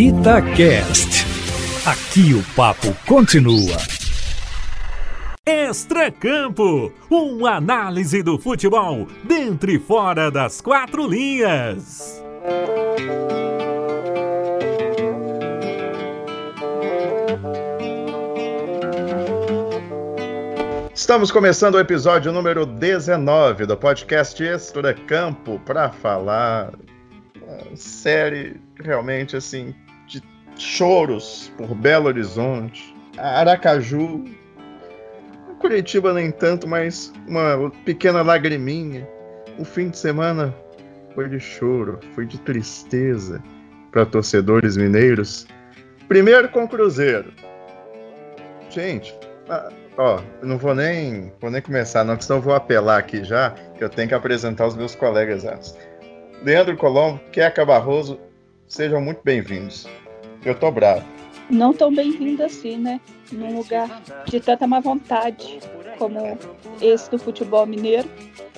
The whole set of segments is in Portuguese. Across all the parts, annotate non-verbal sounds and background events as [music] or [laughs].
Itacast. Aqui o papo continua. Extracampo, uma análise do futebol dentro e fora das quatro linhas. Estamos começando o episódio número 19 do podcast Extra Campo para falar série realmente assim choros por Belo Horizonte, Aracaju, Curitiba nem tanto, mas uma pequena lagriminha. O fim de semana foi de choro, foi de tristeza para torcedores mineiros. Primeiro com o Cruzeiro. Gente, Ó, não vou nem, vou nem começar, não, senão vou apelar aqui já, que eu tenho que apresentar os meus colegas antes. Leandro Colombo, Queca Barroso, sejam muito bem-vindos. Eu tô bravo. Não tão bem-vindo assim, né? Num lugar de tanta má vontade como esse do futebol mineiro.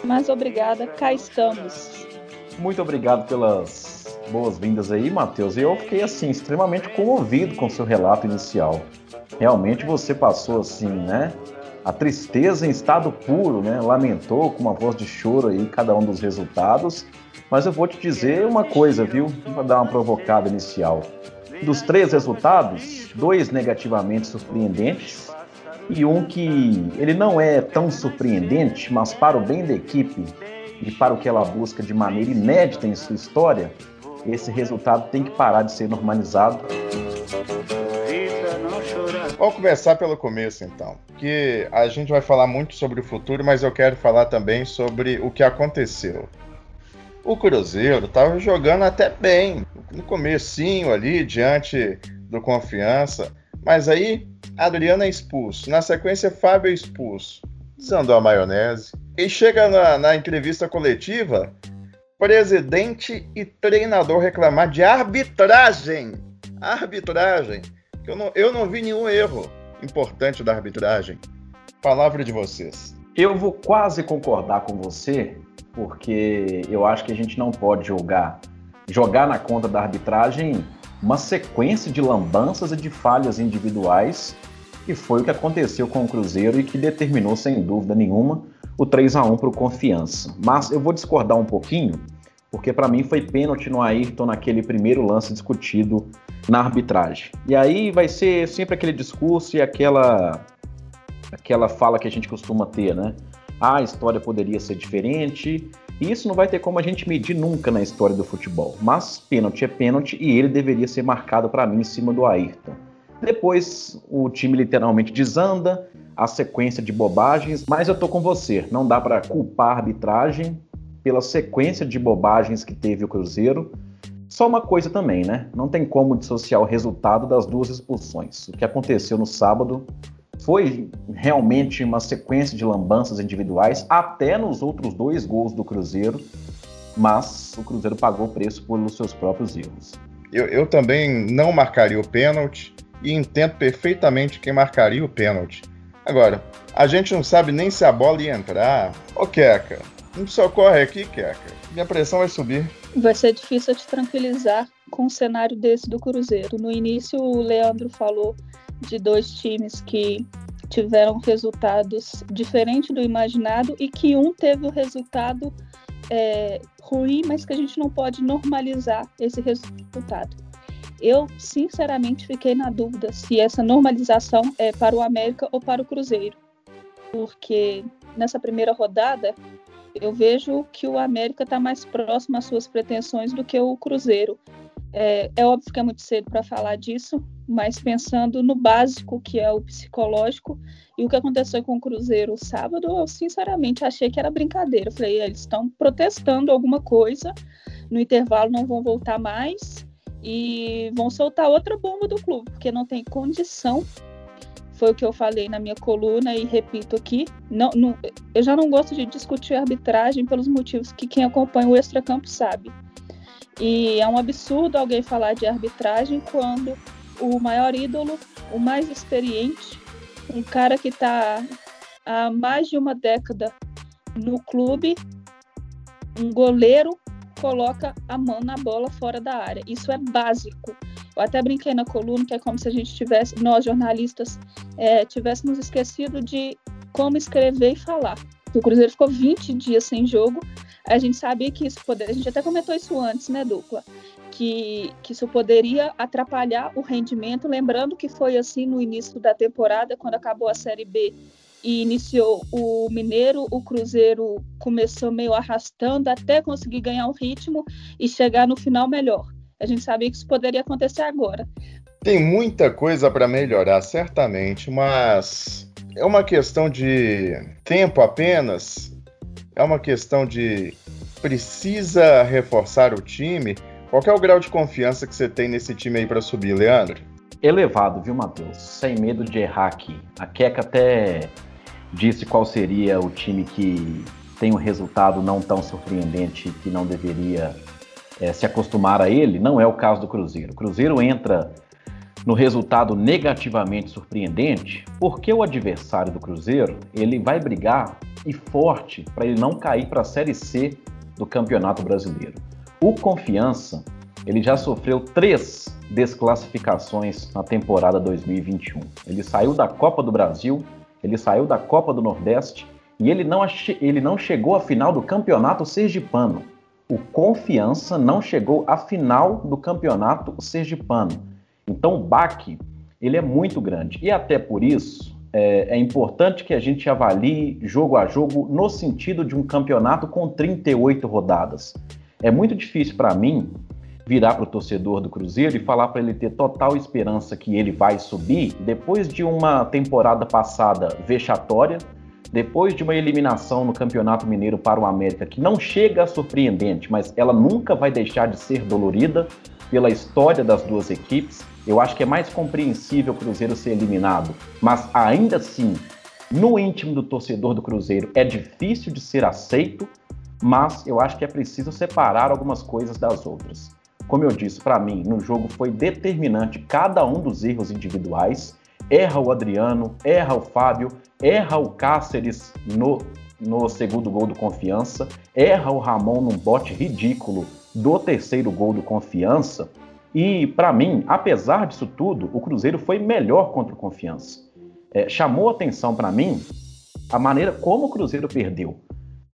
Mas obrigada, cá estamos. Muito obrigado pelas boas-vindas aí, Matheus. Eu fiquei assim extremamente comovido com seu relato inicial. Realmente você passou assim, né? A tristeza em estado puro, né? Lamentou com uma voz de choro aí cada um dos resultados. Mas eu vou te dizer uma coisa, viu? Para dar uma provocada inicial. Dos três resultados, dois negativamente surpreendentes e um que ele não é tão surpreendente, mas para o bem da equipe e para o que ela busca de maneira inédita em sua história, esse resultado tem que parar de ser normalizado. Vamos começar pelo começo, então. Que a gente vai falar muito sobre o futuro, mas eu quero falar também sobre o que aconteceu. O Cruzeiro estava jogando até bem no comecinho ali, diante do Confiança, mas aí Adriano é expulso. Na sequência, Fábio é expulso. Desandou a maionese. E chega na, na entrevista coletiva, presidente e treinador reclamar de arbitragem. Arbitragem. Eu não, eu não vi nenhum erro importante da arbitragem. Palavra de vocês. Eu vou quase concordar com você, porque eu acho que a gente não pode jogar, jogar na conta da arbitragem uma sequência de lambanças e de falhas individuais, que foi o que aconteceu com o Cruzeiro e que determinou, sem dúvida nenhuma, o 3 a 1 para o Confiança. Mas eu vou discordar um pouquinho, porque para mim foi pênalti no Ayrton naquele primeiro lance discutido na arbitragem. E aí vai ser sempre aquele discurso e aquela aquela fala que a gente costuma ter, né? Ah, a história poderia ser diferente. E isso não vai ter como a gente medir nunca na história do futebol. Mas pênalti é pênalti e ele deveria ser marcado para mim em cima do Ayrton. Depois o time literalmente desanda, a sequência de bobagens, mas eu tô com você, não dá para culpar a arbitragem pela sequência de bobagens que teve o Cruzeiro só uma coisa também, né? Não tem como dissociar o resultado das duas expulsões. O que aconteceu no sábado foi realmente uma sequência de lambanças individuais, até nos outros dois gols do Cruzeiro, mas o Cruzeiro pagou preço pelos seus próprios erros. Eu, eu também não marcaria o pênalti e entendo perfeitamente quem marcaria o pênalti. Agora, a gente não sabe nem se a bola ia entrar. Ô, Queca, não socorre aqui, Queca. Minha pressão vai subir. Vai ser difícil te tranquilizar com um cenário desse do Cruzeiro. No início, o Leandro falou de dois times que tiveram resultados diferentes do imaginado e que um teve o resultado é, ruim, mas que a gente não pode normalizar esse resultado. Eu, sinceramente, fiquei na dúvida se essa normalização é para o América ou para o Cruzeiro, porque nessa primeira rodada eu vejo que o América está mais próximo às suas pretensões do que o Cruzeiro. É, é óbvio que é muito cedo para falar disso, mas pensando no básico, que é o psicológico, e o que aconteceu com o Cruzeiro sábado, eu sinceramente achei que era brincadeira. Eu falei, eles estão protestando alguma coisa, no intervalo não vão voltar mais e vão soltar outra bomba do clube, porque não tem condição foi o que eu falei na minha coluna e repito aqui. Não, não, eu já não gosto de discutir arbitragem pelos motivos que quem acompanha o extracampo sabe. E é um absurdo alguém falar de arbitragem quando o maior ídolo, o mais experiente, um cara que está há mais de uma década no clube, um goleiro coloca a mão na bola fora da área. Isso é básico. Eu até brinquei na coluna que é como se a gente tivesse, nós jornalistas, é, tivéssemos esquecido de como escrever e falar. O Cruzeiro ficou 20 dias sem jogo. A gente sabia que isso poderia. A gente até comentou isso antes, né, Dupla? Que, que isso poderia atrapalhar o rendimento. Lembrando que foi assim no início da temporada, quando acabou a Série B e iniciou o Mineiro, o Cruzeiro começou meio arrastando até conseguir ganhar um ritmo e chegar no final melhor. A gente sabia que isso poderia acontecer agora. Tem muita coisa para melhorar, certamente, mas é uma questão de tempo apenas? É uma questão de precisa reforçar o time? Qual é o grau de confiança que você tem nesse time aí para subir, Leandro? Elevado, viu, Matheus? Sem medo de errar aqui. A Queca até disse qual seria o time que tem um resultado não tão surpreendente que não deveria é, se acostumar a ele. Não é o caso do Cruzeiro. O Cruzeiro entra no resultado negativamente surpreendente porque o adversário do Cruzeiro ele vai brigar e forte para ele não cair para a Série C do Campeonato Brasileiro. O Confiança ele já sofreu três desclassificações na temporada 2021. Ele saiu da Copa do Brasil ele saiu da Copa do Nordeste e ele não, ele não chegou à final do Campeonato Sergipano. O Confiança não chegou à final do Campeonato Sergipano. Então o baque ele é muito grande. E até por isso é, é importante que a gente avalie jogo a jogo no sentido de um campeonato com 38 rodadas. É muito difícil para mim virar para o torcedor do Cruzeiro e falar para ele ter total esperança que ele vai subir depois de uma temporada passada vexatória, depois de uma eliminação no Campeonato Mineiro para o América que não chega a surpreendente, mas ela nunca vai deixar de ser dolorida pela história das duas equipes. Eu acho que é mais compreensível o Cruzeiro ser eliminado, mas ainda assim, no íntimo do torcedor do Cruzeiro, é difícil de ser aceito, mas eu acho que é preciso separar algumas coisas das outras. Como eu disse, para mim, no jogo foi determinante cada um dos erros individuais. Erra o Adriano, erra o Fábio, erra o Cáceres no, no segundo gol do Confiança, erra o Ramon num bote ridículo do terceiro gol do Confiança. E, para mim, apesar disso tudo, o Cruzeiro foi melhor contra o Confiança. É, chamou atenção para mim a maneira como o Cruzeiro perdeu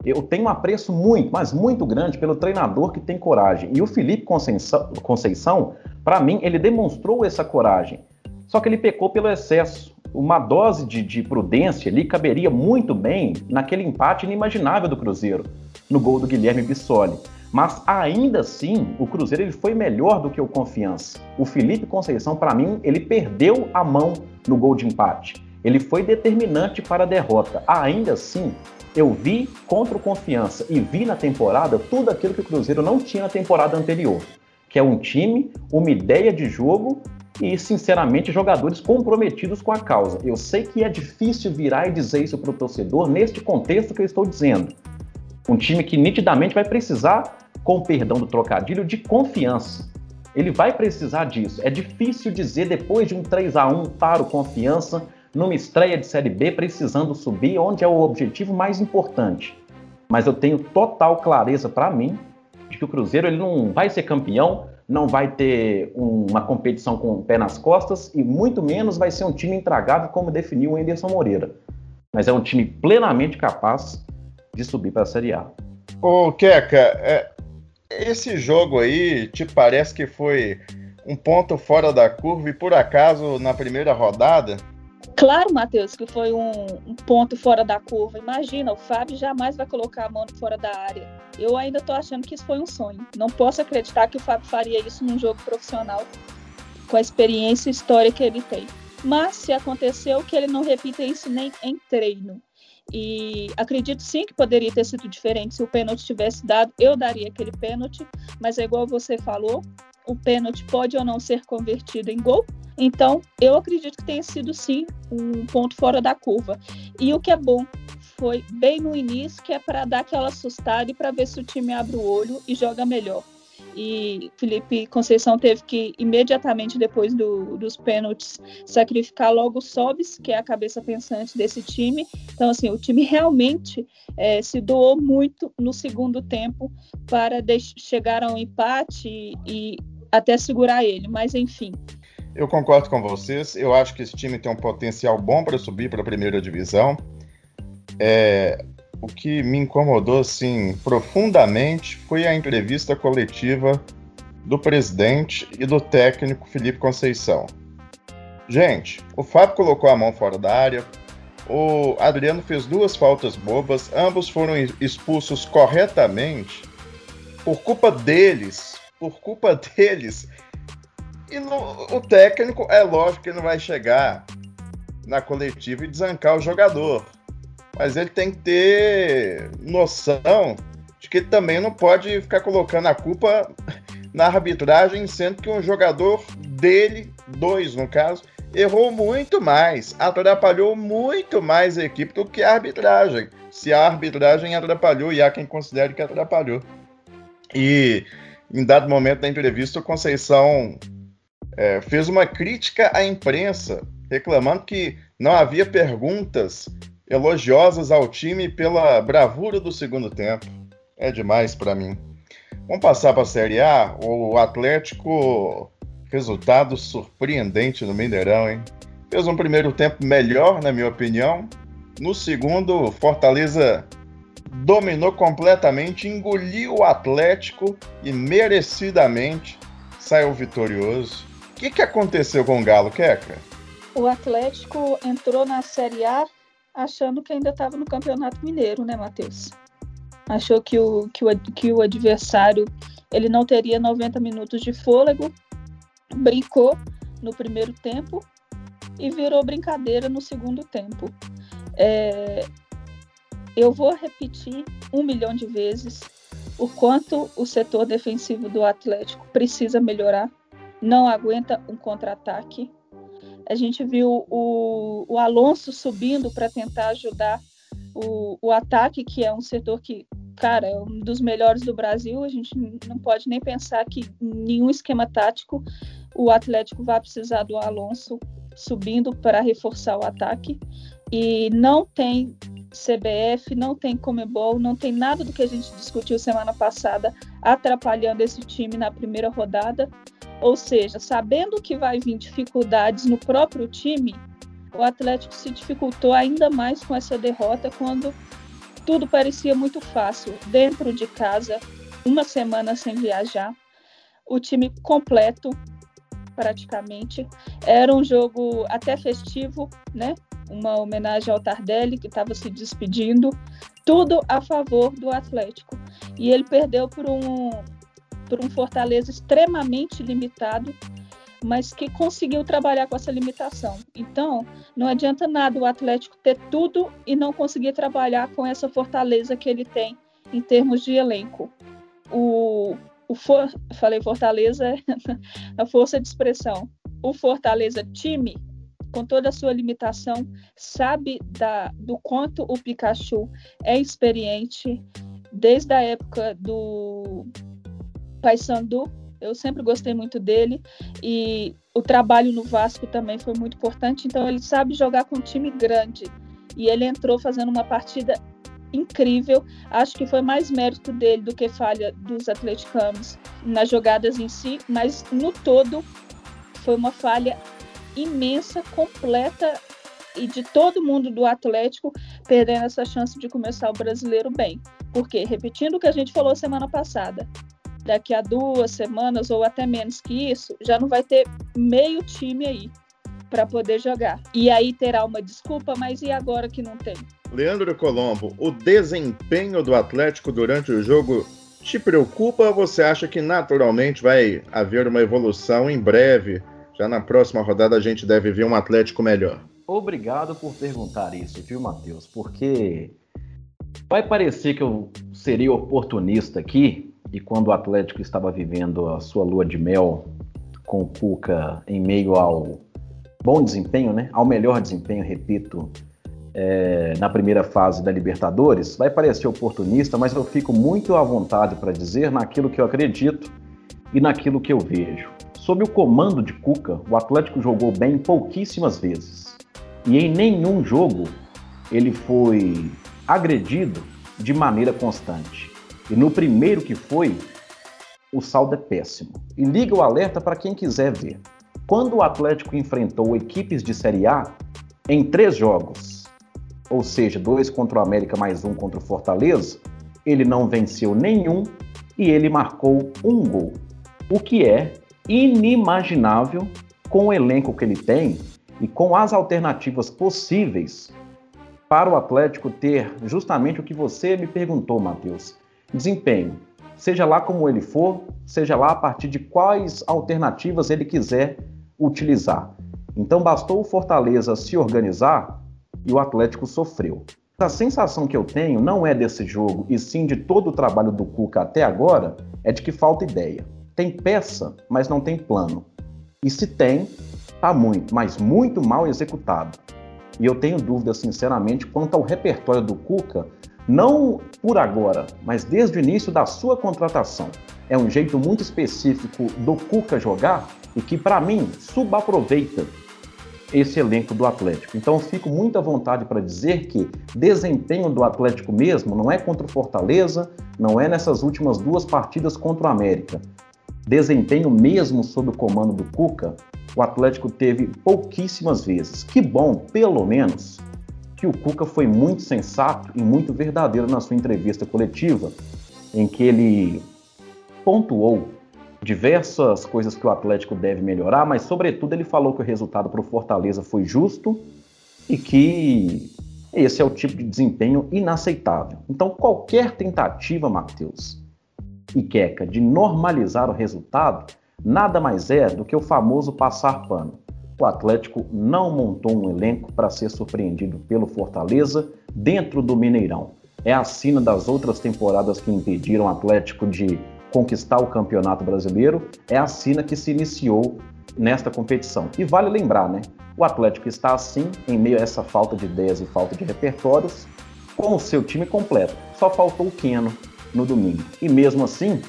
eu tenho um apreço muito, mas muito grande pelo treinador que tem coragem. E o Felipe Conceição, Conceição para mim, ele demonstrou essa coragem. Só que ele pecou pelo excesso. Uma dose de, de prudência ali caberia muito bem naquele empate inimaginável do Cruzeiro, no gol do Guilherme Bissoli. Mas ainda assim, o Cruzeiro ele foi melhor do que o Confiança. O Felipe Conceição, para mim, ele perdeu a mão no gol de empate. Ele foi determinante para a derrota. Ainda assim, eu vi contra o Confiança e vi na temporada tudo aquilo que o Cruzeiro não tinha na temporada anterior, que é um time, uma ideia de jogo e, sinceramente, jogadores comprometidos com a causa. Eu sei que é difícil virar e dizer isso para o torcedor neste contexto que eu estou dizendo. Um time que nitidamente vai precisar, com perdão do trocadilho, de confiança. Ele vai precisar disso. É difícil dizer depois de um 3 a 1 para o Confiança numa estreia de Série B precisando subir, onde é o objetivo mais importante. Mas eu tenho total clareza para mim de que o Cruzeiro ele não vai ser campeão, não vai ter uma competição com o pé nas costas e muito menos vai ser um time intragável como definiu o Anderson Moreira. Mas é um time plenamente capaz de subir para a Série A. Ô, Queca, é, esse jogo aí te parece que foi um ponto fora da curva e por acaso na primeira rodada Claro, Matheus, que foi um, um, ponto fora da curva. Imagina, o Fábio jamais vai colocar a mão fora da área. Eu ainda estou achando que isso foi um sonho. Não posso acreditar que o Fábio faria isso num jogo profissional, com a experiência e história que ele tem. Mas se aconteceu, que ele não repita isso nem em treino. E acredito sim que poderia ter sido diferente se o pênalti tivesse dado. Eu daria aquele pênalti, mas é igual você falou: o pênalti pode ou não ser convertido em gol, então, eu acredito que tenha sido sim um ponto fora da curva. E o que é bom foi bem no início, que é para dar aquela assustada e para ver se o time abre o olho e joga melhor. E Felipe Conceição teve que, imediatamente depois do, dos pênaltis, sacrificar logo o Sobis, que é a cabeça pensante desse time. Então, assim, o time realmente é, se doou muito no segundo tempo para chegar ao empate e, e até segurar ele, mas enfim. Eu concordo com vocês. Eu acho que esse time tem um potencial bom para subir para a primeira divisão. É, o que me incomodou assim profundamente foi a entrevista coletiva do presidente e do técnico Felipe Conceição. Gente, o Fábio colocou a mão fora da área, o Adriano fez duas faltas bobas, ambos foram expulsos corretamente por culpa deles, por culpa [laughs] deles. E no, o técnico, é lógico que não vai chegar na coletiva e desancar o jogador. Mas ele tem que ter noção de que ele também não pode ficar colocando a culpa na arbitragem, sendo que um jogador dele, dois no caso, errou muito mais, atrapalhou muito mais a equipe do que a arbitragem. Se a arbitragem atrapalhou e há quem considere que atrapalhou. E em dado momento da entrevista, o Conceição é, fez uma crítica à imprensa, reclamando que não havia perguntas elogiosas ao time pela bravura do segundo tempo. É demais para mim. Vamos passar para a Série A. O Atlético Resultado surpreendente no Mineirão, hein? Fez um primeiro tempo melhor, na minha opinião. No segundo, Fortaleza dominou completamente, engoliu o Atlético e merecidamente saiu vitorioso. O que, que aconteceu com o Galo, Queca? O Atlético entrou na Série A achando que ainda estava no Campeonato Mineiro, né, Matheus? Achou que o, que, o, que o adversário ele não teria 90 minutos de fôlego brincou no primeiro tempo e virou brincadeira no segundo tempo. É, eu vou repetir um milhão de vezes o quanto o setor defensivo do Atlético precisa melhorar. Não aguenta um contra-ataque. A gente viu o, o Alonso subindo para tentar ajudar o, o ataque, que é um setor que, cara, é um dos melhores do Brasil. A gente não pode nem pensar que nenhum esquema tático o Atlético vai precisar do Alonso subindo para reforçar o ataque. E não tem CBF, não tem Comebol, não tem nada do que a gente discutiu semana passada atrapalhando esse time na primeira rodada. Ou seja, sabendo que vai vir dificuldades no próprio time, o Atlético se dificultou ainda mais com essa derrota quando tudo parecia muito fácil. Dentro de casa, uma semana sem viajar, o time completo, praticamente. Era um jogo até festivo, né? Uma homenagem ao Tardelli, que estava se despedindo. Tudo a favor do Atlético. E ele perdeu por um, por um Fortaleza extremamente limitado, mas que conseguiu trabalhar com essa limitação. Então, não adianta nada o Atlético ter tudo e não conseguir trabalhar com essa fortaleza que ele tem em termos de elenco. O, o for, falei Fortaleza, [laughs] a força de expressão. O Fortaleza time, com toda a sua limitação, sabe da, do quanto o Pikachu é experiente desde a época do Paysandu. Eu sempre gostei muito dele e o trabalho no Vasco também foi muito importante. Então ele sabe jogar com um time grande e ele entrou fazendo uma partida incrível. Acho que foi mais mérito dele do que falha dos atleticanos nas jogadas em si, mas no todo foi uma falha imensa, completa e de todo mundo do Atlético perdendo essa chance de começar o brasileiro bem. Porque, repetindo o que a gente falou semana passada, daqui a duas semanas ou até menos que isso, já não vai ter meio time aí para poder jogar. E aí terá uma desculpa, mas e agora que não tem? Leandro Colombo, o desempenho do Atlético durante o jogo te preocupa ou você acha que naturalmente vai haver uma evolução em breve? Já na próxima rodada a gente deve ver um Atlético melhor. Obrigado por perguntar isso, viu, Matheus? Porque vai parecer que eu seria oportunista aqui, e quando o Atlético estava vivendo a sua lua de mel com o Cuca em meio ao bom desempenho, né? Ao melhor desempenho, repito, é, na primeira fase da Libertadores, vai parecer oportunista, mas eu fico muito à vontade para dizer naquilo que eu acredito e naquilo que eu vejo. Sob o comando de Cuca, o Atlético jogou bem pouquíssimas vezes. E em nenhum jogo ele foi agredido de maneira constante. E no primeiro que foi, o saldo é péssimo. E liga o alerta para quem quiser ver. Quando o Atlético enfrentou equipes de Série A, em três jogos, ou seja, dois contra o América mais um contra o Fortaleza, ele não venceu nenhum e ele marcou um gol. O que é inimaginável com o elenco que ele tem e com as alternativas possíveis para o Atlético ter justamente o que você me perguntou, Matheus: desempenho. Seja lá como ele for, seja lá a partir de quais alternativas ele quiser utilizar. Então bastou o Fortaleza se organizar e o Atlético sofreu. A sensação que eu tenho não é desse jogo, e sim de todo o trabalho do Cuca até agora, é de que falta ideia. Tem peça, mas não tem plano. E se tem, tá muito, mas muito mal executado. E eu tenho dúvidas, sinceramente, quanto ao repertório do Cuca, não por agora, mas desde o início da sua contratação. É um jeito muito específico do Cuca jogar e que, para mim, subaproveita esse elenco do Atlético. Então, fico muito à vontade para dizer que desempenho do Atlético mesmo não é contra o Fortaleza, não é nessas últimas duas partidas contra o América. Desempenho mesmo sob o comando do Cuca, o Atlético teve pouquíssimas vezes. Que bom, pelo menos, que o Cuca foi muito sensato e muito verdadeiro na sua entrevista coletiva, em que ele pontuou diversas coisas que o Atlético deve melhorar, mas, sobretudo, ele falou que o resultado para o Fortaleza foi justo e que esse é o tipo de desempenho inaceitável. Então, qualquer tentativa, Matheus e Queca, de normalizar o resultado, nada mais é do que o famoso passar pano. O Atlético não montou um elenco para ser surpreendido pelo Fortaleza dentro do Mineirão. É a sina das outras temporadas que impediram o Atlético de conquistar o Campeonato Brasileiro, é a sina que se iniciou nesta competição. E vale lembrar, né? O Atlético está assim, em meio a essa falta de ideias e falta de repertórios, com o seu time completo. Só faltou o Keno no domingo. E mesmo assim,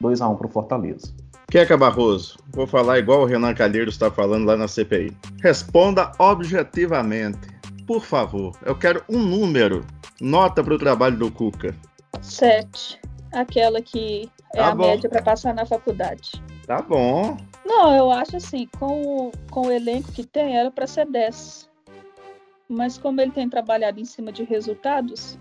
2 a 1 para o Fortaleza. Queca Barroso, vou falar igual o Renan Calheiros está falando lá na CPI. Responda objetivamente. Por favor, eu quero um número. Nota para o trabalho do Cuca. Sete. Aquela que é tá a bom. média para passar na faculdade. Tá bom. Não, eu acho assim, com o, com o elenco que tem, era para ser 10. Mas como ele tem trabalhado em cima de resultados,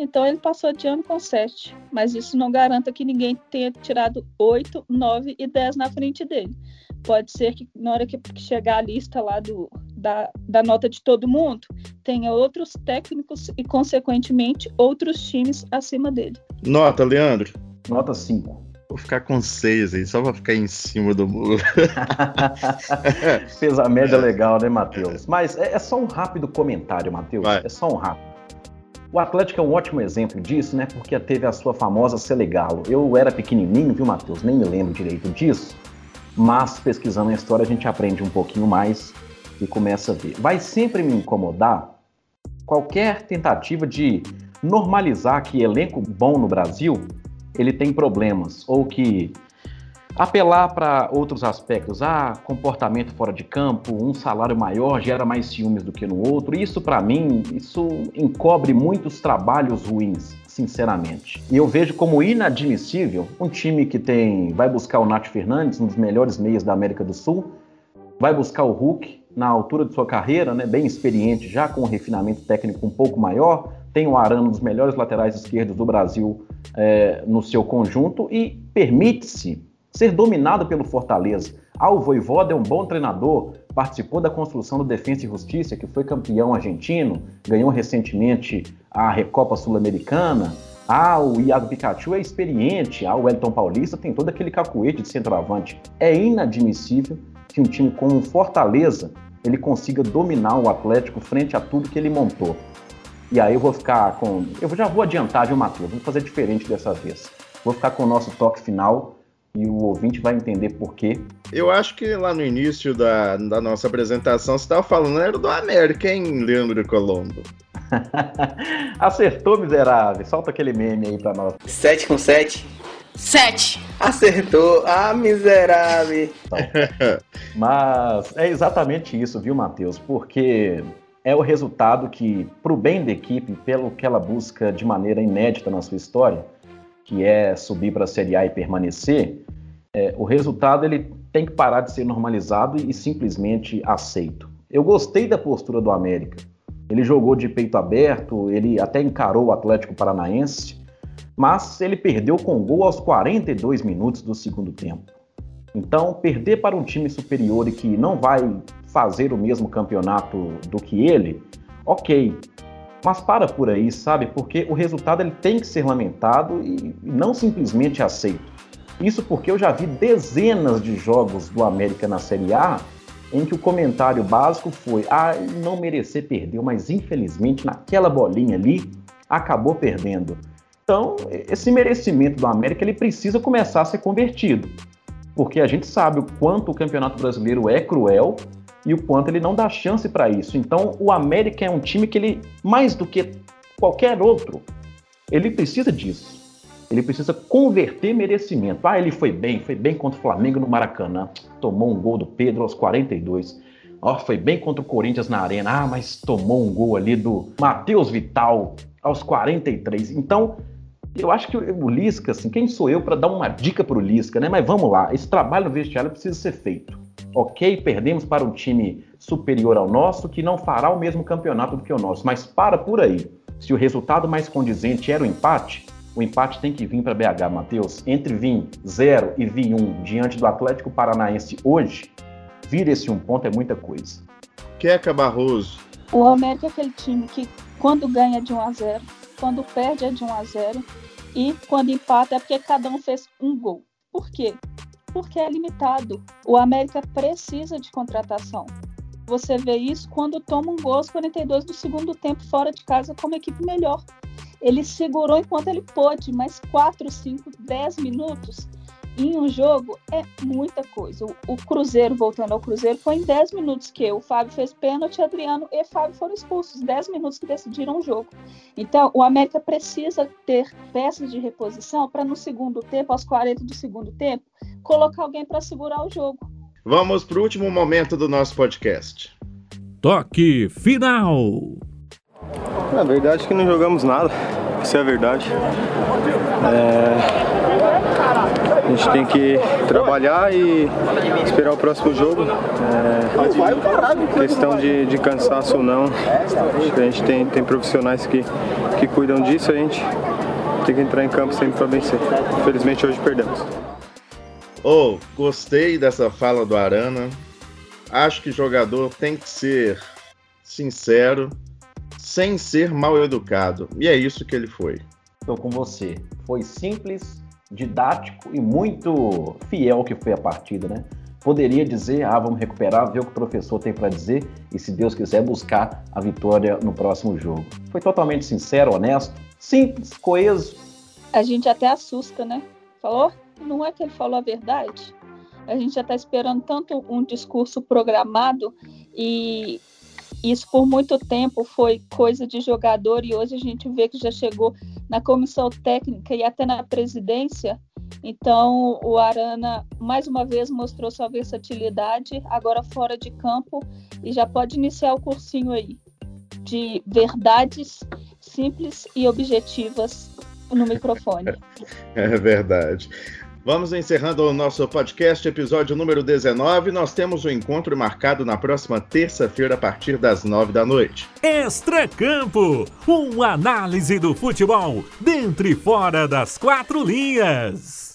então ele passou de ano com 7. Mas isso não garanta que ninguém tenha tirado 8, 9 e 10 na frente dele. Pode ser que na hora que chegar a lista lá do, da, da nota de todo mundo, tenha outros técnicos e, consequentemente, outros times acima dele. Nota, Leandro? Nota 5. Vou ficar com 6 aí, só pra ficar em cima do muro. [laughs] Fez a média legal, né, Matheus? Mas é, é, só um rápido comentário, Matheus. É só um rápido. O Atlético é um ótimo exemplo disso, né? Porque teve a sua famosa Selegalo. Eu era pequenininho, viu, Matheus? Nem me lembro direito disso. Mas pesquisando a história a gente aprende um pouquinho mais e começa a ver. Vai sempre me incomodar qualquer tentativa de normalizar que elenco bom no Brasil ele tem problemas, ou que apelar para outros aspectos, ah, comportamento fora de campo, um salário maior gera mais ciúmes do que no outro. Isso para mim, isso encobre muitos trabalhos ruins, sinceramente. E eu vejo como inadmissível um time que tem vai buscar o Nath Fernandes, um dos melhores meias da América do Sul, vai buscar o Hulk na altura de sua carreira, né, bem experiente, já com um refinamento técnico um pouco maior, tem o Arana, um dos melhores laterais esquerdos do Brasil é, no seu conjunto e permite-se ser dominado pelo Fortaleza. Ah, o Voivoda é um bom treinador, participou da construção do Defensa e Justiça, que foi campeão argentino, ganhou recentemente a Recopa Sul-Americana. Ah, o Iago Pikachu é experiente. Ah, o Wellington Paulista tem todo aquele cacuete de centroavante. É inadmissível que um time como o Fortaleza ele consiga dominar o Atlético frente a tudo que ele montou. E aí eu vou ficar com. Eu já vou adiantar, viu, Matheus? Vou fazer diferente dessa vez. Vou ficar com o nosso toque final e o ouvinte vai entender por quê. Eu acho que lá no início da, da nossa apresentação você estava falando, era do América, hein, Leandro Colombo? [laughs] Acertou, miserável. Solta aquele meme aí pra nós. 7 com 7. 7. Acertou. Ah, miserável. [laughs] Mas é exatamente isso, viu, Matheus? Porque é o resultado que, para o bem da equipe, pelo que ela busca de maneira inédita na sua história, que é subir para a Série A e permanecer, é, o resultado ele tem que parar de ser normalizado e simplesmente aceito. Eu gostei da postura do América. Ele jogou de peito aberto, ele até encarou o Atlético Paranaense, mas ele perdeu com gol aos 42 minutos do segundo tempo. Então, perder para um time superior e que não vai fazer o mesmo campeonato do que ele, ok. Mas para por aí, sabe? Porque o resultado ele tem que ser lamentado e não simplesmente aceito. Isso porque eu já vi dezenas de jogos do América na Série A em que o comentário básico foi: ah, não merecer perdeu, mas infelizmente naquela bolinha ali acabou perdendo. Então, esse merecimento do América ele precisa começar a ser convertido, porque a gente sabe o quanto o Campeonato Brasileiro é cruel e o quanto ele não dá chance para isso. Então, o América é um time que ele mais do que qualquer outro, ele precisa disso. Ele precisa converter merecimento. Ah, ele foi bem, foi bem contra o Flamengo no Maracanã. Tomou um gol do Pedro aos 42. Ó, oh, foi bem contra o Corinthians na Arena. Ah, mas tomou um gol ali do Matheus Vital aos 43. Então, eu acho que o Lisca, assim, quem sou eu para dar uma dica para o Lisca, né? Mas vamos lá, esse trabalho no vestiário precisa ser feito. Ok, perdemos para um time superior ao nosso que não fará o mesmo campeonato do que o nosso, mas para por aí. Se o resultado mais condizente era o empate, o empate tem que vir para BH, Matheus. Entre vir 0 e vir 1 um, diante do Atlético Paranaense hoje, vir esse um ponto é muita coisa. Queca Barroso. O América é aquele time que, quando ganha é de 1 a 0 quando perde é de 1 a 0 e quando empata é porque cada um fez um gol. Por quê? Porque é limitado. O América precisa de contratação. Você vê isso quando toma um gol aos 42 do segundo tempo fora de casa como equipe melhor. Ele segurou enquanto ele pôde, mas 4, 5, 10 minutos em um jogo é muita coisa. O, o, Cruzeiro, voltando ao Cruzeiro, foi em 10 minutos que o Fábio fez pênalti, Adriano e Fábio foram expulsos. 10 minutos que decidiram o jogo. Então, o América precisa ter peças de reposição para no segundo tempo, aos 40 do segundo tempo, colocar alguém para segurar o jogo. Vamos para o último momento do nosso podcast. Toque final! Na verdade que não jogamos nada, isso é a verdade. É... A gente tem que trabalhar e esperar o próximo jogo. É... Questão de, de cansaço ou não. A gente tem, tem profissionais que, que cuidam disso, a gente tem que entrar em campo sempre para vencer. Infelizmente hoje perdemos. Oh, gostei dessa fala do Arana. Acho que jogador tem que ser sincero sem ser mal educado. E é isso que ele foi. Estou com você. Foi simples, didático e muito fiel que foi a partida, né? Poderia dizer, ah, vamos recuperar, ver o que o professor tem para dizer e, se Deus quiser, buscar a vitória no próximo jogo. Foi totalmente sincero, honesto, simples, coeso. A gente até assusta, né? Falou? Não é que ele falou a verdade? A gente já está esperando tanto um discurso programado e isso por muito tempo foi coisa de jogador e hoje a gente vê que já chegou na comissão técnica e até na presidência. Então, o Arana mais uma vez mostrou sua versatilidade, agora fora de campo, e já pode iniciar o cursinho aí de verdades simples e objetivas no microfone. [laughs] É verdade. Vamos encerrando o nosso podcast, episódio número 19. Nós temos um encontro marcado na próxima terça-feira, a partir das nove da noite. Extra Campo uma análise do futebol dentro e fora das quatro linhas.